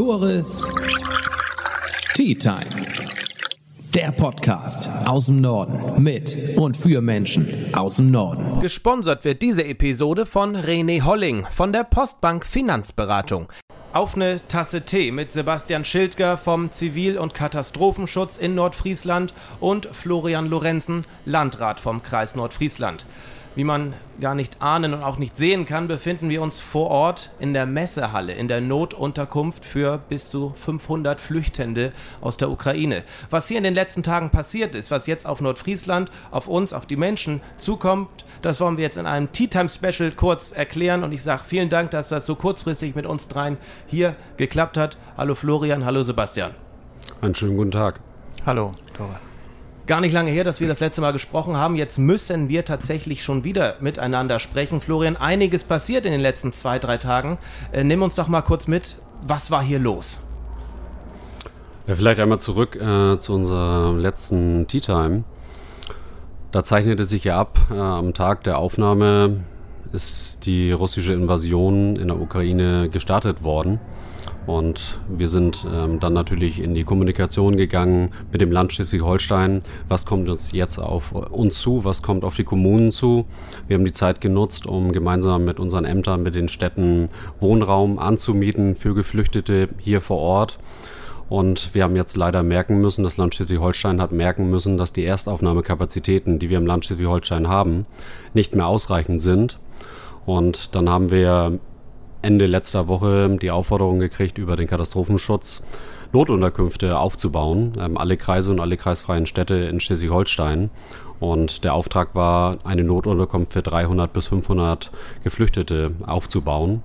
Salvatoris Tea Time. Der Podcast aus dem Norden mit und für Menschen aus dem Norden. Gesponsert wird diese Episode von René Holling von der Postbank Finanzberatung. Auf eine Tasse Tee mit Sebastian Schildger vom Zivil- und Katastrophenschutz in Nordfriesland und Florian Lorenzen, Landrat vom Kreis Nordfriesland. Wie man gar nicht ahnen und auch nicht sehen kann, befinden wir uns vor Ort in der Messehalle, in der Notunterkunft für bis zu 500 Flüchtende aus der Ukraine. Was hier in den letzten Tagen passiert ist, was jetzt auf Nordfriesland, auf uns, auf die Menschen zukommt, das wollen wir jetzt in einem Tea Time Special kurz erklären. Und ich sage vielen Dank, dass das so kurzfristig mit uns dreien hier geklappt hat. Hallo Florian, hallo Sebastian. Einen schönen guten Tag. Hallo, Tore gar nicht lange her, dass wir das letzte Mal gesprochen haben. Jetzt müssen wir tatsächlich schon wieder miteinander sprechen. Florian, einiges passiert in den letzten zwei, drei Tagen. Äh, nimm uns doch mal kurz mit. Was war hier los? Ja, vielleicht einmal zurück äh, zu unserer letzten Tea Time. Da zeichnete sich ja ab, äh, am Tag der Aufnahme ist die russische Invasion in der Ukraine gestartet worden. Und wir sind ähm, dann natürlich in die Kommunikation gegangen mit dem Land Schleswig-Holstein. Was kommt uns jetzt auf uns zu? Was kommt auf die Kommunen zu? Wir haben die Zeit genutzt, um gemeinsam mit unseren Ämtern, mit den Städten Wohnraum anzumieten für Geflüchtete hier vor Ort. Und wir haben jetzt leider merken müssen, das Land Schleswig-Holstein hat merken müssen, dass die Erstaufnahmekapazitäten, die wir im Land Schleswig-Holstein haben, nicht mehr ausreichend sind. Und dann haben wir Ende letzter Woche die Aufforderung gekriegt, über den Katastrophenschutz Notunterkünfte aufzubauen. Ähm, alle Kreise und alle kreisfreien Städte in Schleswig-Holstein. Und der Auftrag war, eine Notunterkunft für 300 bis 500 Geflüchtete aufzubauen.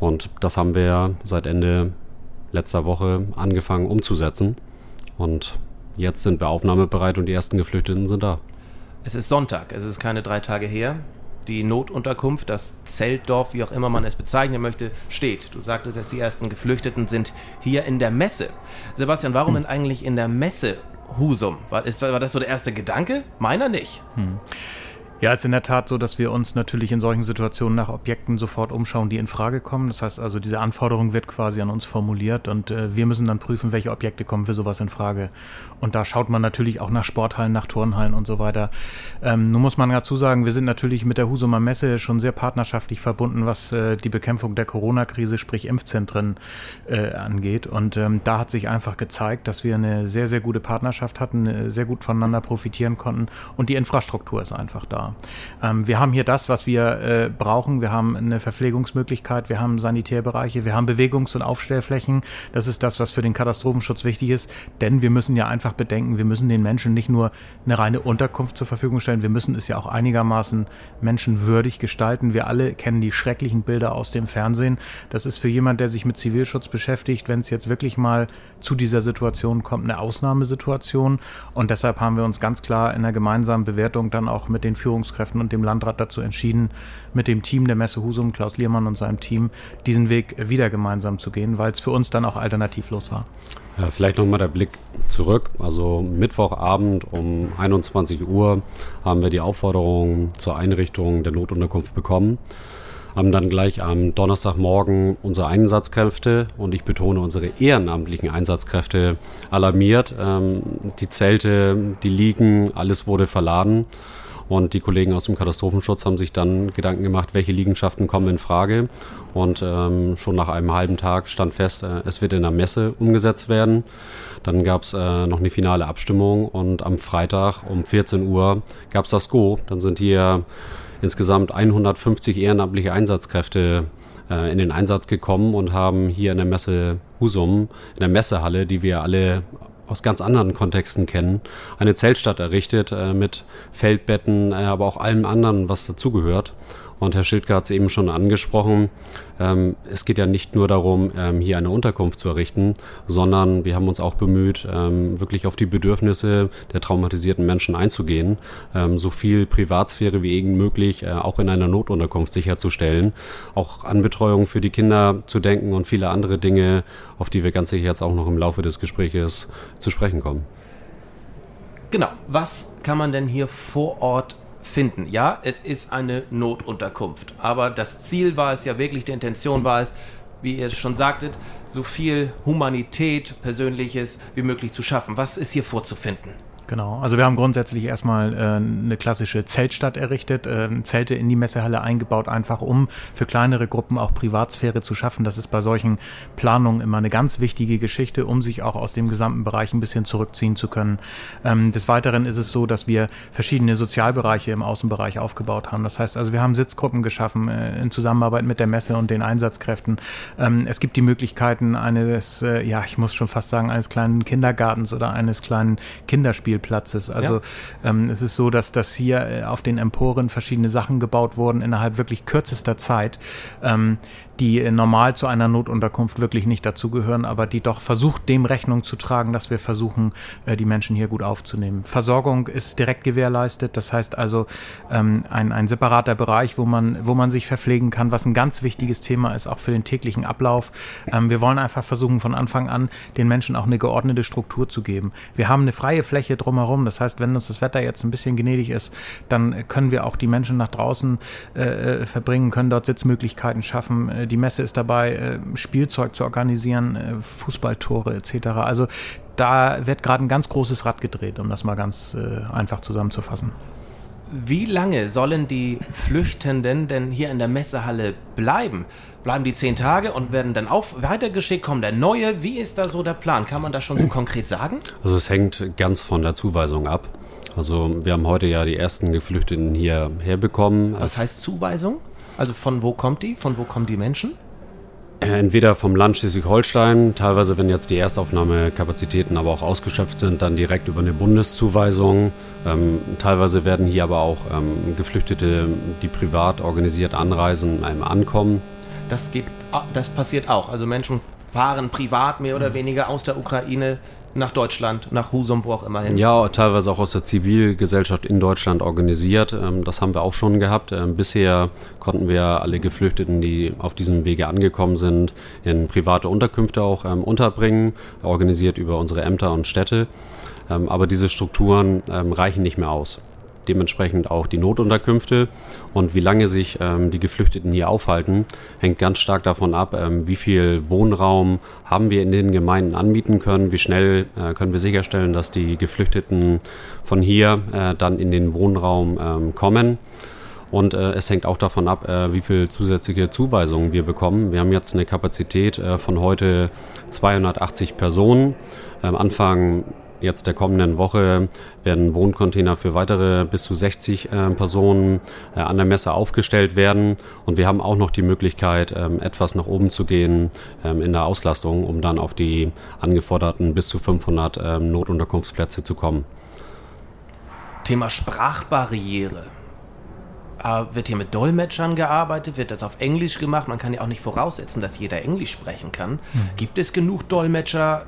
Und das haben wir seit Ende letzter Woche angefangen umzusetzen. Und jetzt sind wir aufnahmebereit und die ersten Geflüchteten sind da. Es ist Sonntag, es ist keine drei Tage her die Notunterkunft, das Zeltdorf, wie auch immer man es bezeichnen möchte, steht. Du sagtest jetzt, die ersten Geflüchteten sind hier in der Messe. Sebastian, warum denn eigentlich in der Messe Husum? War, ist, war das so der erste Gedanke? Meiner nicht. Hm. Ja, es ist in der Tat so, dass wir uns natürlich in solchen Situationen nach Objekten sofort umschauen, die in Frage kommen. Das heißt also, diese Anforderung wird quasi an uns formuliert und äh, wir müssen dann prüfen, welche Objekte kommen für sowas in Frage. Und da schaut man natürlich auch nach Sporthallen, nach Turnhallen und so weiter. Ähm, nun muss man dazu sagen, wir sind natürlich mit der Husumer Messe schon sehr partnerschaftlich verbunden, was äh, die Bekämpfung der Corona-Krise, sprich Impfzentren, äh, angeht. Und ähm, da hat sich einfach gezeigt, dass wir eine sehr, sehr gute Partnerschaft hatten, äh, sehr gut voneinander profitieren konnten und die Infrastruktur ist einfach da. Ähm, wir haben hier das, was wir äh, brauchen. Wir haben eine Verpflegungsmöglichkeit, wir haben Sanitärbereiche, wir haben Bewegungs- und Aufstellflächen. Das ist das, was für den Katastrophenschutz wichtig ist. Denn wir müssen ja einfach bedenken, wir müssen den Menschen nicht nur eine reine Unterkunft zur Verfügung stellen, wir müssen es ja auch einigermaßen menschenwürdig gestalten. Wir alle kennen die schrecklichen Bilder aus dem Fernsehen. Das ist für jemand, der sich mit Zivilschutz beschäftigt, wenn es jetzt wirklich mal zu dieser Situation kommt, eine Ausnahmesituation. Und deshalb haben wir uns ganz klar in der gemeinsamen Bewertung dann auch mit den Führungskräften Führungskräften und dem Landrat dazu entschieden, mit dem Team der Messe Husum, Klaus Liermann und seinem Team, diesen Weg wieder gemeinsam zu gehen, weil es für uns dann auch alternativlos war. Ja, vielleicht nochmal der Blick zurück. Also Mittwochabend um 21 Uhr haben wir die Aufforderung zur Einrichtung der Notunterkunft bekommen haben dann gleich am Donnerstagmorgen unsere Einsatzkräfte und ich betone unsere ehrenamtlichen Einsatzkräfte alarmiert. Ähm, die Zelte, die liegen, alles wurde verladen. Und die Kollegen aus dem Katastrophenschutz haben sich dann Gedanken gemacht, welche Liegenschaften kommen in Frage. Und ähm, schon nach einem halben Tag stand fest, äh, es wird in der Messe umgesetzt werden. Dann gab es äh, noch eine finale Abstimmung und am Freitag um 14 Uhr gab es das Go. Dann sind hier insgesamt 150 ehrenamtliche Einsatzkräfte äh, in den Einsatz gekommen und haben hier in der Messe Husum, in der Messehalle, die wir alle aus ganz anderen Kontexten kennen, eine Zeltstadt errichtet äh, mit Feldbetten, äh, aber auch allem anderen, was dazugehört. Und Herr Schildke hat es eben schon angesprochen. Ähm, es geht ja nicht nur darum, ähm, hier eine Unterkunft zu errichten, sondern wir haben uns auch bemüht, ähm, wirklich auf die Bedürfnisse der traumatisierten Menschen einzugehen, ähm, so viel Privatsphäre wie irgend möglich äh, auch in einer Notunterkunft sicherzustellen, auch an Betreuung für die Kinder zu denken und viele andere Dinge, auf die wir ganz sicher jetzt auch noch im Laufe des Gespräches zu sprechen kommen. Genau. Was kann man denn hier vor Ort finden. Ja, es ist eine Notunterkunft, aber das Ziel war es ja wirklich, die Intention war es, wie ihr schon sagtet, so viel Humanität, Persönliches wie möglich zu schaffen. Was ist hier vorzufinden? Genau, also wir haben grundsätzlich erstmal äh, eine klassische Zeltstadt errichtet, äh, Zelte in die Messehalle eingebaut, einfach um für kleinere Gruppen auch Privatsphäre zu schaffen. Das ist bei solchen Planungen immer eine ganz wichtige Geschichte, um sich auch aus dem gesamten Bereich ein bisschen zurückziehen zu können. Ähm, des Weiteren ist es so, dass wir verschiedene Sozialbereiche im Außenbereich aufgebaut haben. Das heißt also, wir haben Sitzgruppen geschaffen äh, in Zusammenarbeit mit der Messe und den Einsatzkräften. Ähm, es gibt die Möglichkeiten eines, äh, ja, ich muss schon fast sagen, eines kleinen Kindergartens oder eines kleinen Kinderspiels Spielplatzes. Also ja. ähm, es ist so, dass das hier äh, auf den Emporen verschiedene Sachen gebaut wurden innerhalb wirklich kürzester Zeit. Ähm, die äh, normal zu einer Notunterkunft wirklich nicht dazugehören, aber die doch versucht, dem Rechnung zu tragen, dass wir versuchen, äh, die Menschen hier gut aufzunehmen. Versorgung ist direkt gewährleistet, das heißt also ähm, ein, ein separater Bereich, wo man, wo man sich verpflegen kann, was ein ganz wichtiges Thema ist, auch für den täglichen Ablauf. Ähm, wir wollen einfach versuchen, von Anfang an den Menschen auch eine geordnete Struktur zu geben. Wir haben eine freie Fläche drumherum, das heißt, wenn uns das Wetter jetzt ein bisschen gnädig ist, dann können wir auch die Menschen nach draußen äh, äh verbringen, können dort Sitzmöglichkeiten schaffen, äh, die Messe ist dabei, äh, Spielzeug zu organisieren, äh, Fußballtore etc. Also da wird gerade ein ganz großes Rad gedreht, um das mal ganz einfach zusammenzufassen. Wie lange sollen die Flüchtenden denn hier in der Messehalle bleiben? Bleiben die zehn Tage und werden dann auch weitergeschickt? Kommen der neue? Wie ist da so der Plan? Kann man das schon so konkret sagen? Also es hängt ganz von der Zuweisung ab. Also wir haben heute ja die ersten Geflüchteten hier herbekommen. Was heißt Zuweisung? Also von wo kommt die? Von wo kommen die Menschen? Äh, entweder vom Land Schleswig-Holstein, teilweise, wenn jetzt die Erstaufnahmekapazitäten aber auch ausgeschöpft sind, dann direkt über eine Bundeszuweisung. Ähm, teilweise werden hier aber auch ähm, Geflüchtete, die privat organisiert anreisen, einem ankommen. Das, geht, ah, das passiert auch. Also Menschen fahren privat mehr oder weniger aus der Ukraine nach Deutschland, nach Husum, wo auch immer hin. Ja, teilweise auch aus der Zivilgesellschaft in Deutschland organisiert. Ähm, das haben wir auch schon gehabt. Ähm, bisher konnten wir alle Geflüchteten, die auf diesem Wege angekommen sind, in private Unterkünfte auch ähm, unterbringen, organisiert über unsere Ämter und Städte. Aber diese Strukturen reichen nicht mehr aus dementsprechend auch die Notunterkünfte. Und wie lange sich ähm, die Geflüchteten hier aufhalten, hängt ganz stark davon ab, ähm, wie viel Wohnraum haben wir in den Gemeinden anbieten können, wie schnell äh, können wir sicherstellen, dass die Geflüchteten von hier äh, dann in den Wohnraum ähm, kommen. Und äh, es hängt auch davon ab, äh, wie viel zusätzliche Zuweisungen wir bekommen. Wir haben jetzt eine Kapazität äh, von heute 280 Personen. Anfang jetzt der kommenden Woche werden Wohncontainer für weitere bis zu 60 äh, Personen äh, an der Messe aufgestellt werden. Und wir haben auch noch die Möglichkeit, ähm, etwas nach oben zu gehen ähm, in der Auslastung, um dann auf die angeforderten bis zu 500 ähm, Notunterkunftsplätze zu kommen. Thema Sprachbarriere. Äh, wird hier mit Dolmetschern gearbeitet? Wird das auf Englisch gemacht? Man kann ja auch nicht voraussetzen, dass jeder Englisch sprechen kann. Mhm. Gibt es genug Dolmetscher?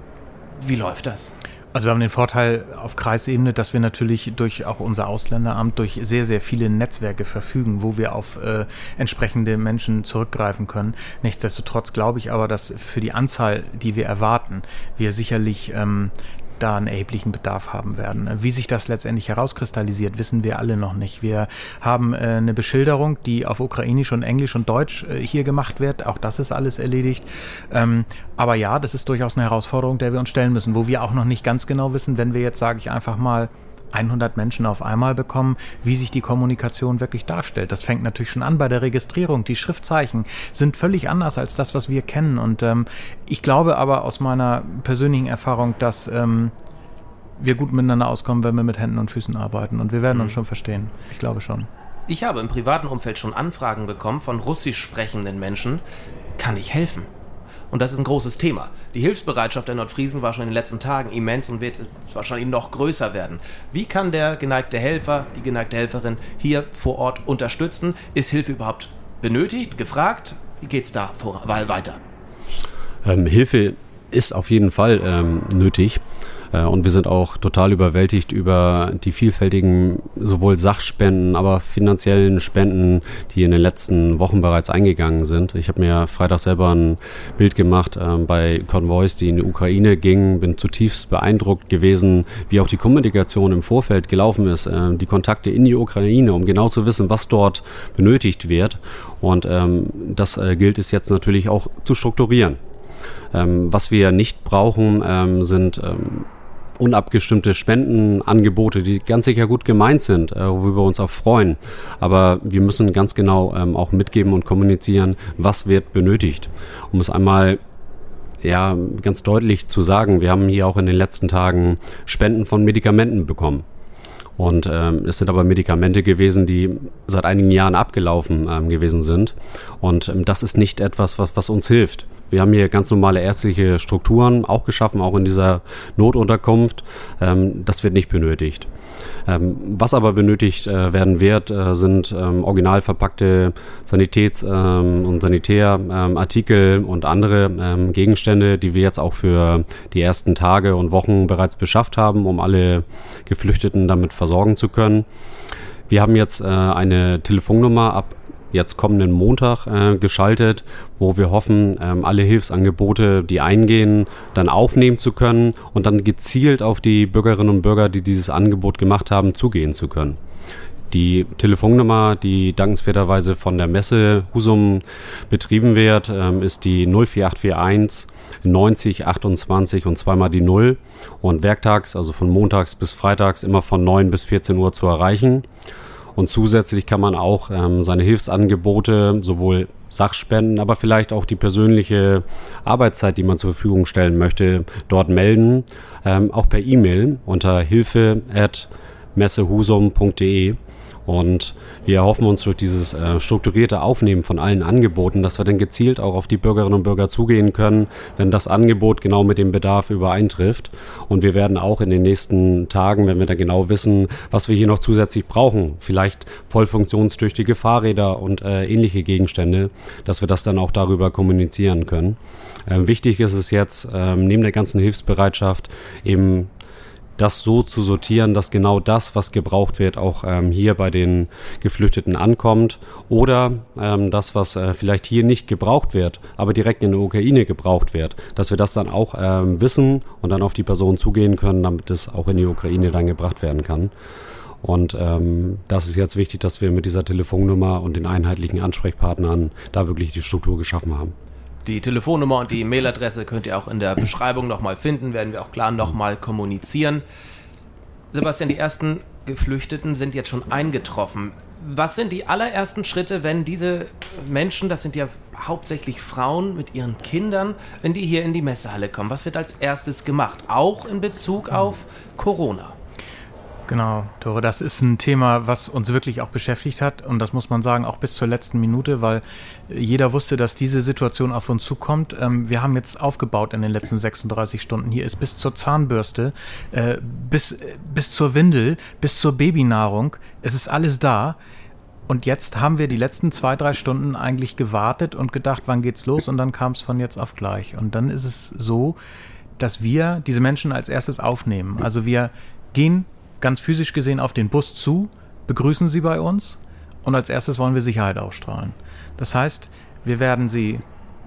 Wie läuft das? Also wir haben den Vorteil auf Kreisebene, dass wir natürlich durch auch unser Ausländeramt durch sehr, sehr viele Netzwerke verfügen, wo wir auf äh, entsprechende Menschen zurückgreifen können. Nichtsdestotrotz glaube ich aber, dass für die Anzahl, die wir erwarten, wir sicherlich ähm, da einen erheblichen Bedarf haben werden. Wie sich das letztendlich herauskristallisiert, wissen wir alle noch nicht. Wir haben äh, eine Beschilderung, die auf Ukrainisch und Englisch und Deutsch äh, hier gemacht wird. Auch das ist alles erledigt. Ähm, aber ja, das ist durchaus eine Herausforderung, der wir uns stellen müssen, wo wir auch noch nicht ganz genau wissen, wenn wir jetzt, sage ich einfach mal, 100 Menschen auf einmal bekommen, wie sich die Kommunikation wirklich darstellt. Das fängt natürlich schon an bei der Registrierung. Die Schriftzeichen sind völlig anders als das, was wir kennen. Und ähm, ich glaube aber aus meiner persönlichen Erfahrung, dass ähm, wir gut miteinander auskommen, wenn wir mit Händen und Füßen arbeiten. Und wir werden mhm. uns schon verstehen. Ich glaube schon. Ich habe im privaten Umfeld schon Anfragen bekommen von russisch sprechenden Menschen. Kann ich helfen? Und das ist ein großes Thema. Die Hilfsbereitschaft der Nordfriesen war schon in den letzten Tagen immens und wird wahrscheinlich noch größer werden. Wie kann der geneigte Helfer, die geneigte Helferin hier vor Ort unterstützen? Ist Hilfe überhaupt benötigt, gefragt? Wie geht es da vor, weiter? Ähm, Hilfe ist auf jeden Fall ähm, nötig. Äh, und wir sind auch total überwältigt über die vielfältigen sowohl Sachspenden, aber finanziellen Spenden, die in den letzten Wochen bereits eingegangen sind. Ich habe mir Freitag selber ein Bild gemacht äh, bei Konvois, die in die Ukraine gingen, bin zutiefst beeindruckt gewesen, wie auch die Kommunikation im Vorfeld gelaufen ist, äh, die Kontakte in die Ukraine, um genau zu wissen, was dort benötigt wird. Und ähm, das äh, gilt es jetzt natürlich auch zu strukturieren. Ähm, was wir nicht brauchen, ähm, sind ähm, unabgestimmte Spendenangebote, die ganz sicher gut gemeint sind, äh, worüber wir uns auch freuen. Aber wir müssen ganz genau ähm, auch mitgeben und kommunizieren, was wird benötigt. Um es einmal ja, ganz deutlich zu sagen, wir haben hier auch in den letzten Tagen Spenden von Medikamenten bekommen. Und ähm, es sind aber Medikamente gewesen, die seit einigen Jahren abgelaufen ähm, gewesen sind. Und ähm, das ist nicht etwas, was, was uns hilft. Wir haben hier ganz normale ärztliche Strukturen auch geschaffen, auch in dieser Notunterkunft. Ähm, das wird nicht benötigt. Ähm, was aber benötigt äh, werden wird, äh, sind ähm, original verpackte Sanitäts- und Sanitärartikel und andere Gegenstände, die wir jetzt auch für die ersten Tage und Wochen bereits beschafft haben, um alle Geflüchteten damit versorgen zu können. Wir haben jetzt äh, eine Telefonnummer ab jetzt kommenden Montag äh, geschaltet, wo wir hoffen, ähm, alle Hilfsangebote, die eingehen, dann aufnehmen zu können und dann gezielt auf die Bürgerinnen und Bürger, die dieses Angebot gemacht haben, zugehen zu können. Die Telefonnummer, die dankenswerterweise von der Messe Husum betrieben wird, ähm, ist die 04841 90 28 und zweimal die 0 und werktags, also von montags bis freitags immer von 9 bis 14 Uhr zu erreichen. Und zusätzlich kann man auch ähm, seine Hilfsangebote, sowohl Sachspenden, aber vielleicht auch die persönliche Arbeitszeit, die man zur Verfügung stellen möchte, dort melden. Ähm, auch per E-Mail unter hilfe.messehusum.de. Und wir erhoffen uns durch dieses äh, strukturierte Aufnehmen von allen Angeboten, dass wir dann gezielt auch auf die Bürgerinnen und Bürger zugehen können, wenn das Angebot genau mit dem Bedarf übereintrifft. Und wir werden auch in den nächsten Tagen, wenn wir dann genau wissen, was wir hier noch zusätzlich brauchen, vielleicht voll funktionstüchtige Fahrräder und äh, ähnliche Gegenstände, dass wir das dann auch darüber kommunizieren können. Ähm, wichtig ist es jetzt, ähm, neben der ganzen Hilfsbereitschaft eben das so zu sortieren, dass genau das, was gebraucht wird, auch ähm, hier bei den Geflüchteten ankommt oder ähm, das, was äh, vielleicht hier nicht gebraucht wird, aber direkt in der Ukraine gebraucht wird, dass wir das dann auch ähm, wissen und dann auf die Person zugehen können, damit es auch in die Ukraine dann gebracht werden kann. Und ähm, das ist jetzt wichtig, dass wir mit dieser Telefonnummer und den einheitlichen Ansprechpartnern da wirklich die Struktur geschaffen haben. Die Telefonnummer und die Mailadresse könnt ihr auch in der Beschreibung nochmal finden, werden wir auch klar nochmal kommunizieren. Sebastian, die ersten Geflüchteten sind jetzt schon eingetroffen. Was sind die allerersten Schritte, wenn diese Menschen, das sind ja hauptsächlich Frauen mit ihren Kindern, wenn die hier in die Messehalle kommen? Was wird als erstes gemacht? Auch in Bezug auf Corona? Genau, Tore, das ist ein Thema, was uns wirklich auch beschäftigt hat und das muss man sagen, auch bis zur letzten Minute, weil jeder wusste, dass diese Situation auf uns zukommt. Ähm, wir haben jetzt aufgebaut in den letzten 36 Stunden. Hier ist bis zur Zahnbürste, äh, bis, bis zur Windel, bis zur Babynahrung, es ist alles da. Und jetzt haben wir die letzten zwei, drei Stunden eigentlich gewartet und gedacht, wann geht's los? Und dann kam es von jetzt auf gleich. Und dann ist es so, dass wir diese Menschen als erstes aufnehmen. Also wir gehen ganz physisch gesehen auf den Bus zu, begrüßen sie bei uns und als erstes wollen wir Sicherheit ausstrahlen. Das heißt, wir werden sie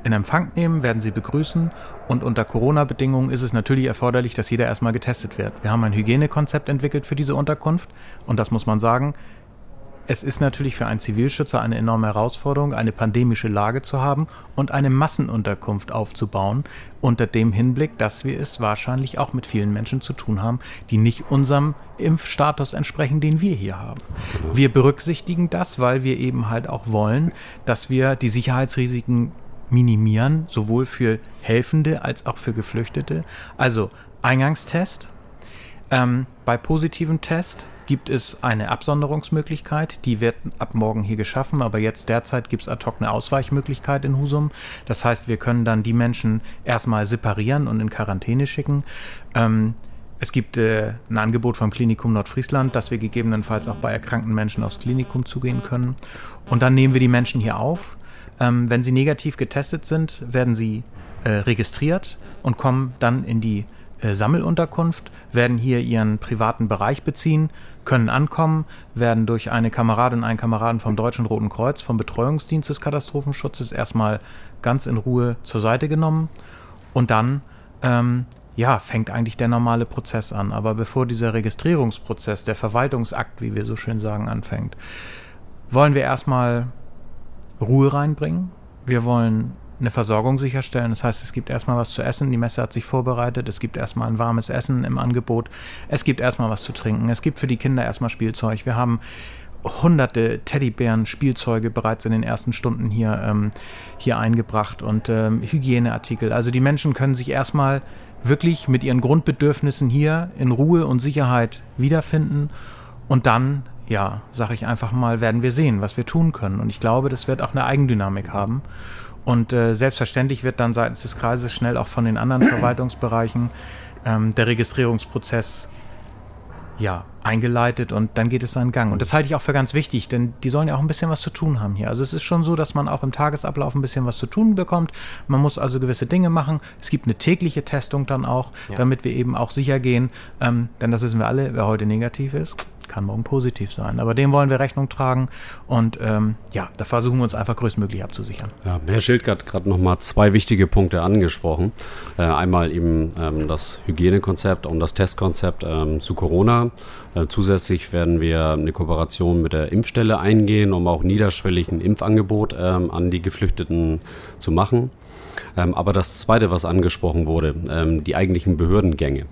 in Empfang nehmen, werden sie begrüßen und unter Corona-Bedingungen ist es natürlich erforderlich, dass jeder erstmal getestet wird. Wir haben ein Hygienekonzept entwickelt für diese Unterkunft und das muss man sagen, es ist natürlich für einen Zivilschützer eine enorme Herausforderung, eine pandemische Lage zu haben und eine Massenunterkunft aufzubauen, unter dem Hinblick, dass wir es wahrscheinlich auch mit vielen Menschen zu tun haben, die nicht unserem Impfstatus entsprechen, den wir hier haben. Genau. Wir berücksichtigen das, weil wir eben halt auch wollen, dass wir die Sicherheitsrisiken minimieren, sowohl für Helfende als auch für Geflüchtete. Also Eingangstest. Ähm, bei positivem Test gibt es eine Absonderungsmöglichkeit. Die wird ab morgen hier geschaffen, aber jetzt derzeit gibt es ad hoc eine Ausweichmöglichkeit in Husum. Das heißt, wir können dann die Menschen erstmal separieren und in Quarantäne schicken. Ähm, es gibt äh, ein Angebot vom Klinikum Nordfriesland, dass wir gegebenenfalls auch bei erkrankten Menschen aufs Klinikum zugehen können. Und dann nehmen wir die Menschen hier auf. Ähm, wenn sie negativ getestet sind, werden sie äh, registriert und kommen dann in die äh, Sammelunterkunft, werden hier ihren privaten Bereich beziehen, können ankommen, werden durch eine Kameradin einen Kameraden vom Deutschen Roten Kreuz, vom Betreuungsdienst des Katastrophenschutzes erstmal ganz in Ruhe zur Seite genommen und dann ähm, ja, fängt eigentlich der normale Prozess an. Aber bevor dieser Registrierungsprozess, der Verwaltungsakt, wie wir so schön sagen, anfängt, wollen wir erstmal Ruhe reinbringen. Wir wollen eine Versorgung sicherstellen. Das heißt, es gibt erstmal was zu essen. Die Messe hat sich vorbereitet. Es gibt erstmal ein warmes Essen im Angebot. Es gibt erstmal was zu trinken. Es gibt für die Kinder erstmal Spielzeug. Wir haben hunderte Teddybären, Spielzeuge bereits in den ersten Stunden hier, ähm, hier eingebracht und ähm, Hygieneartikel. Also die Menschen können sich erstmal wirklich mit ihren Grundbedürfnissen hier in Ruhe und Sicherheit wiederfinden und dann, ja, sage ich einfach mal, werden wir sehen, was wir tun können. Und ich glaube, das wird auch eine Eigendynamik haben. Und äh, selbstverständlich wird dann seitens des Kreises schnell auch von den anderen Verwaltungsbereichen ähm, der Registrierungsprozess ja, eingeleitet und dann geht es seinen Gang. Und das halte ich auch für ganz wichtig, denn die sollen ja auch ein bisschen was zu tun haben hier. Also es ist schon so, dass man auch im Tagesablauf ein bisschen was zu tun bekommt. Man muss also gewisse Dinge machen. Es gibt eine tägliche Testung dann auch, ja. damit wir eben auch sicher gehen, ähm, denn das wissen wir alle, wer heute negativ ist, kann morgen positiv sein. Aber dem wollen wir Rechnung tragen und ähm, ja, da versuchen wir uns einfach größtmöglich abzusichern. Ja, Herr hat gerade nochmal zwei wichtige Punkte angesprochen. Äh, einmal eben ähm, das Hygienekonzept und das Testkonzept ähm, zu Corona. Äh, zusätzlich werden wir eine Kooperation mit der Impfstelle eingehen, um auch niederschwellig ein Impfangebot ähm, an die Geflüchteten zu machen. Ähm, aber das Zweite, was angesprochen wurde, ähm, die eigentlichen Behördengänge.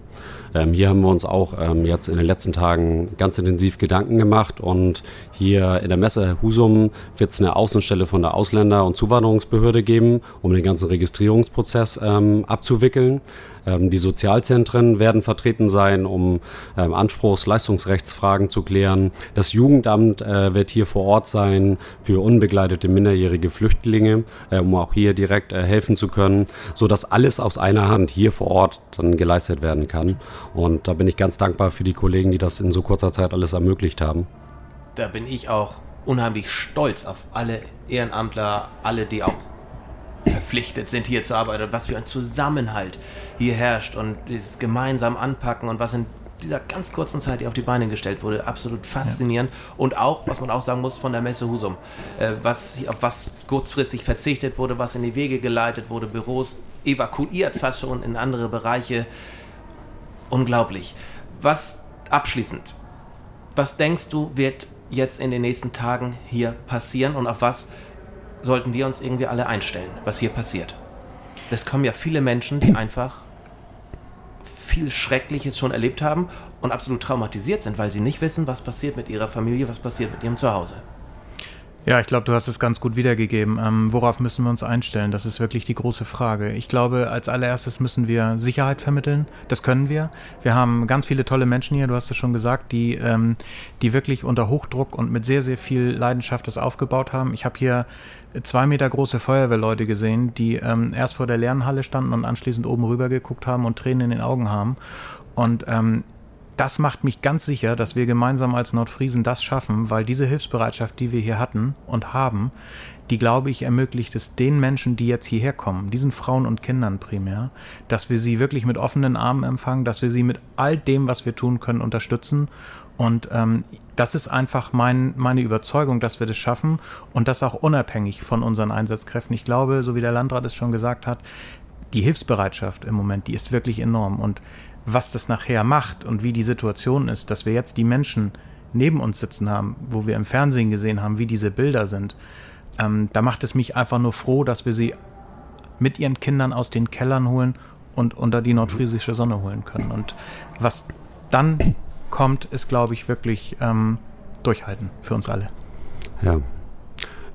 Ähm, hier haben wir uns auch ähm, jetzt in den letzten Tagen ganz intensiv Gedanken gemacht und hier in der Messe Husum wird es eine Außenstelle von der Ausländer- und Zuwanderungsbehörde geben, um den ganzen Registrierungsprozess ähm, abzuwickeln. Ähm, die Sozialzentren werden vertreten sein, um ähm, Anspruchs-, Leistungsrechtsfragen zu klären. Das Jugendamt äh, wird hier vor Ort sein für unbegleitete minderjährige Flüchtlinge, äh, um auch hier direkt äh, helfen zu können, sodass alles aus einer Hand hier vor Ort dann geleistet werden kann. Und da bin ich ganz dankbar für die Kollegen, die das in so kurzer Zeit alles ermöglicht haben. Da bin ich auch unheimlich stolz auf alle Ehrenamtler, alle, die auch verpflichtet sind, hier zu arbeiten, was für ein Zusammenhalt hier herrscht und dieses gemeinsam anpacken und was in dieser ganz kurzen Zeit, die auf die Beine gestellt wurde, absolut faszinierend. Ja. Und auch, was man auch sagen muss, von der Messe Husum, äh, was, auf was kurzfristig verzichtet wurde, was in die Wege geleitet wurde, Büros evakuiert fast schon in andere Bereiche. Unglaublich. Was abschließend, was denkst du, wird jetzt in den nächsten Tagen hier passieren und auf was sollten wir uns irgendwie alle einstellen, was hier passiert. Es kommen ja viele Menschen, die einfach viel Schreckliches schon erlebt haben und absolut traumatisiert sind, weil sie nicht wissen, was passiert mit ihrer Familie, was passiert mit ihrem Zuhause. Ja, ich glaube, du hast es ganz gut wiedergegeben. Ähm, worauf müssen wir uns einstellen? Das ist wirklich die große Frage. Ich glaube, als allererstes müssen wir Sicherheit vermitteln. Das können wir. Wir haben ganz viele tolle Menschen hier, du hast es schon gesagt, die, ähm, die wirklich unter Hochdruck und mit sehr, sehr viel Leidenschaft das aufgebaut haben. Ich habe hier zwei Meter große Feuerwehrleute gesehen, die ähm, erst vor der Lernhalle standen und anschließend oben rüber geguckt haben und Tränen in den Augen haben. Und ähm, das macht mich ganz sicher, dass wir gemeinsam als Nordfriesen das schaffen, weil diese Hilfsbereitschaft, die wir hier hatten und haben, die, glaube ich, ermöglicht es den Menschen, die jetzt hierher kommen, diesen Frauen und Kindern primär, dass wir sie wirklich mit offenen Armen empfangen, dass wir sie mit all dem, was wir tun können, unterstützen. Und ähm, das ist einfach mein, meine Überzeugung, dass wir das schaffen und das auch unabhängig von unseren Einsatzkräften. Ich glaube, so wie der Landrat es schon gesagt hat, die Hilfsbereitschaft im Moment, die ist wirklich enorm. Und was das nachher macht und wie die Situation ist, dass wir jetzt die Menschen neben uns sitzen haben, wo wir im Fernsehen gesehen haben, wie diese Bilder sind, ähm, da macht es mich einfach nur froh, dass wir sie mit ihren Kindern aus den Kellern holen und unter die nordfriesische Sonne holen können. Und was dann kommt, ist, glaube ich, wirklich ähm, durchhalten für uns alle. Ja,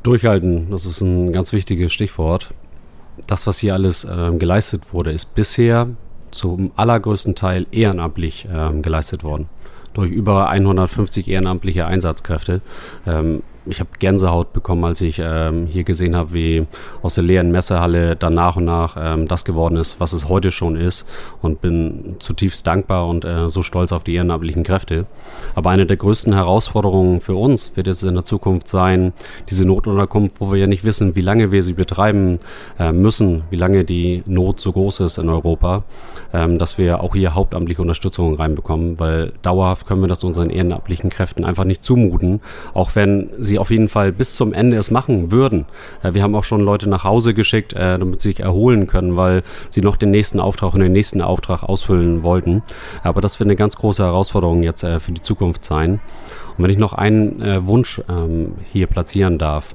durchhalten, das ist ein ganz wichtiges Stichwort. Das, was hier alles ähm, geleistet wurde, ist bisher zum allergrößten Teil ehrenamtlich ähm, geleistet worden. Durch über 150 ehrenamtliche Einsatzkräfte. Ähm, ich habe Gänsehaut bekommen, als ich ähm, hier gesehen habe, wie aus der leeren Messehalle dann nach und nach ähm, das geworden ist, was es heute schon ist. Und bin zutiefst dankbar und äh, so stolz auf die ehrenamtlichen Kräfte. Aber eine der größten Herausforderungen für uns wird es in der Zukunft sein, diese Notunterkunft, wo wir ja nicht wissen, wie lange wir sie betreiben äh, müssen, wie lange die Not so groß ist in Europa, ähm, dass wir auch hier hauptamtliche Unterstützung reinbekommen, weil dauerhaft können wir das unseren ehrenamtlichen Kräften einfach nicht zumuten, auch wenn sie auf jeden Fall bis zum Ende es machen würden. Äh, wir haben auch schon Leute nach Hause geschickt, äh, damit sie sich erholen können, weil sie noch den nächsten Auftrag und den nächsten Auftrag ausfüllen wollten. Aber das wird eine ganz große Herausforderung jetzt äh, für die Zukunft sein. Und wenn ich noch einen Wunsch ähm, hier platzieren darf,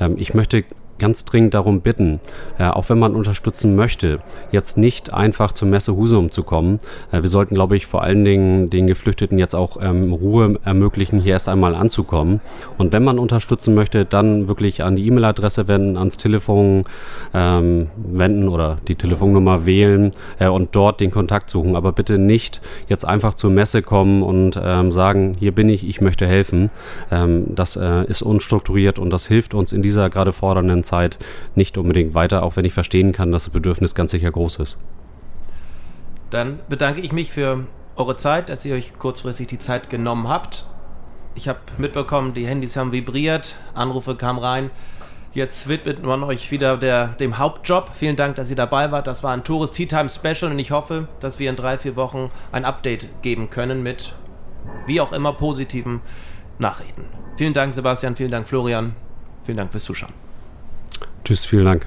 ähm, ich möchte ganz dringend darum bitten, äh, auch wenn man unterstützen möchte, jetzt nicht einfach zur Messe Husum zu kommen. Äh, wir sollten, glaube ich, vor allen Dingen den Geflüchteten jetzt auch ähm, Ruhe ermöglichen, hier erst einmal anzukommen. Und wenn man unterstützen möchte, dann wirklich an die E-Mail-Adresse wenden, ans Telefon ähm, wenden oder die Telefonnummer wählen äh, und dort den Kontakt suchen. Aber bitte nicht jetzt einfach zur Messe kommen und ähm, sagen, hier bin ich, ich möchte helfen. Ähm, das äh, ist unstrukturiert und das hilft uns in dieser gerade fordernden Zeit nicht unbedingt weiter, auch wenn ich verstehen kann, dass das Bedürfnis ganz sicher groß ist. Dann bedanke ich mich für eure Zeit, dass ihr euch kurzfristig die Zeit genommen habt. Ich habe mitbekommen, die Handys haben vibriert, Anrufe kamen rein. Jetzt widmet man euch wieder der, dem Hauptjob. Vielen Dank, dass ihr dabei wart. Das war ein Tourist Tea Time Special und ich hoffe, dass wir in drei, vier Wochen ein Update geben können mit wie auch immer positiven Nachrichten. Vielen Dank, Sebastian. Vielen Dank, Florian. Vielen Dank fürs Zuschauen. Tschüss, vielen Dank.